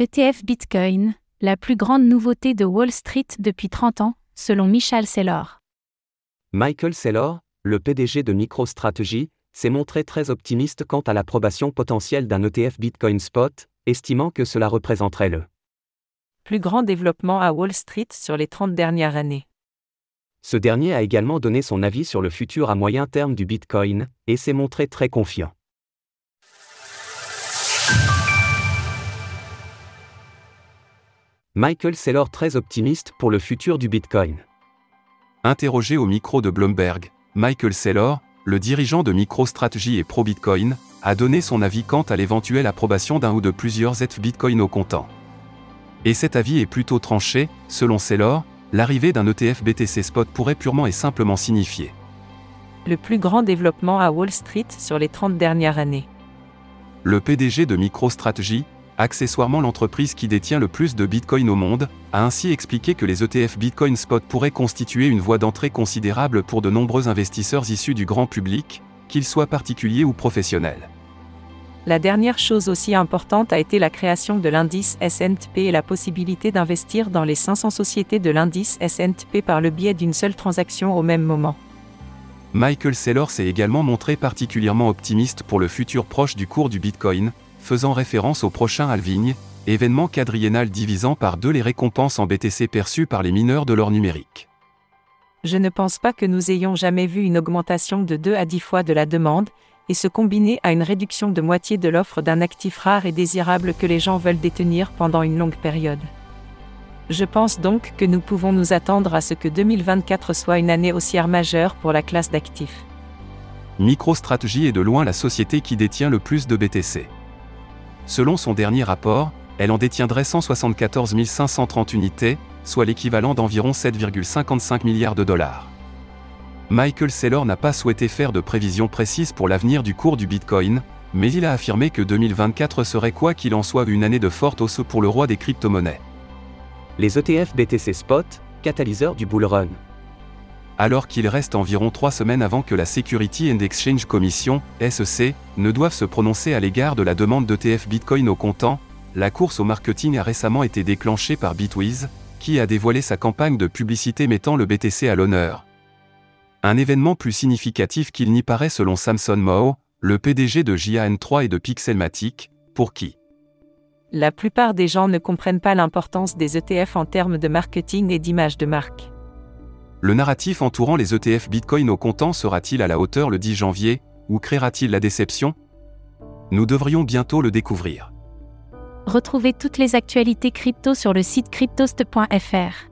ETF Bitcoin, la plus grande nouveauté de Wall Street depuis 30 ans, selon Michal Saylor. Michael Saylor, le PDG de MicroStrategy, s'est montré très optimiste quant à l'approbation potentielle d'un ETF Bitcoin Spot, estimant que cela représenterait le plus grand développement à Wall Street sur les 30 dernières années. Ce dernier a également donné son avis sur le futur à moyen terme du Bitcoin, et s'est montré très confiant. Michael Saylor très optimiste pour le futur du Bitcoin. Interrogé au micro de Bloomberg, Michael Saylor, le dirigeant de MicroStrategy et ProBitcoin, a donné son avis quant à l'éventuelle approbation d'un ou de plusieurs ETF Bitcoin au comptant. Et cet avis est plutôt tranché, selon Saylor, l'arrivée d'un ETF BTC Spot pourrait purement et simplement signifier le plus grand développement à Wall Street sur les 30 dernières années. Le PDG de MicroStrategy, accessoirement l'entreprise qui détient le plus de Bitcoin au monde, a ainsi expliqué que les ETF Bitcoin Spot pourraient constituer une voie d'entrée considérable pour de nombreux investisseurs issus du grand public, qu'ils soient particuliers ou professionnels. La dernière chose aussi importante a été la création de l'indice S&P et la possibilité d'investir dans les 500 sociétés de l'indice S&P par le biais d'une seule transaction au même moment. Michael Saylor s'est également montré particulièrement optimiste pour le futur proche du cours du Bitcoin, faisant référence au prochain halving, événement quadriennal divisant par deux les récompenses en BTC perçues par les mineurs de l'or numérique. Je ne pense pas que nous ayons jamais vu une augmentation de 2 à 10 fois de la demande, et se combiner à une réduction de moitié de l'offre d'un actif rare et désirable que les gens veulent détenir pendant une longue période. Je pense donc que nous pouvons nous attendre à ce que 2024 soit une année haussière majeure pour la classe d'actifs. MicroStrategy est de loin la société qui détient le plus de BTC. Selon son dernier rapport, elle en détiendrait 174 530 unités, soit l'équivalent d'environ 7,55 milliards de dollars. Michael Saylor n'a pas souhaité faire de prévisions précises pour l'avenir du cours du Bitcoin, mais il a affirmé que 2024 serait quoi qu'il en soit une année de forte hausse pour le roi des crypto-monnaies. Les ETF BTC Spot, catalyseur du bull run alors qu'il reste environ trois semaines avant que la Security and Exchange Commission, SEC, ne doive se prononcer à l'égard de la demande d'ETF Bitcoin au comptant, la course au marketing a récemment été déclenchée par Bitwiz, qui a dévoilé sa campagne de publicité mettant le BTC à l'honneur. Un événement plus significatif qu'il n'y paraît selon Samson Moe, le PDG de JAN3 et de Pixelmatic, pour qui? La plupart des gens ne comprennent pas l'importance des ETF en termes de marketing et d'image de marque. Le narratif entourant les ETF Bitcoin au comptant sera-t-il à la hauteur le 10 janvier, ou créera-t-il la déception? Nous devrions bientôt le découvrir. Retrouvez toutes les actualités crypto sur le site cryptost.fr.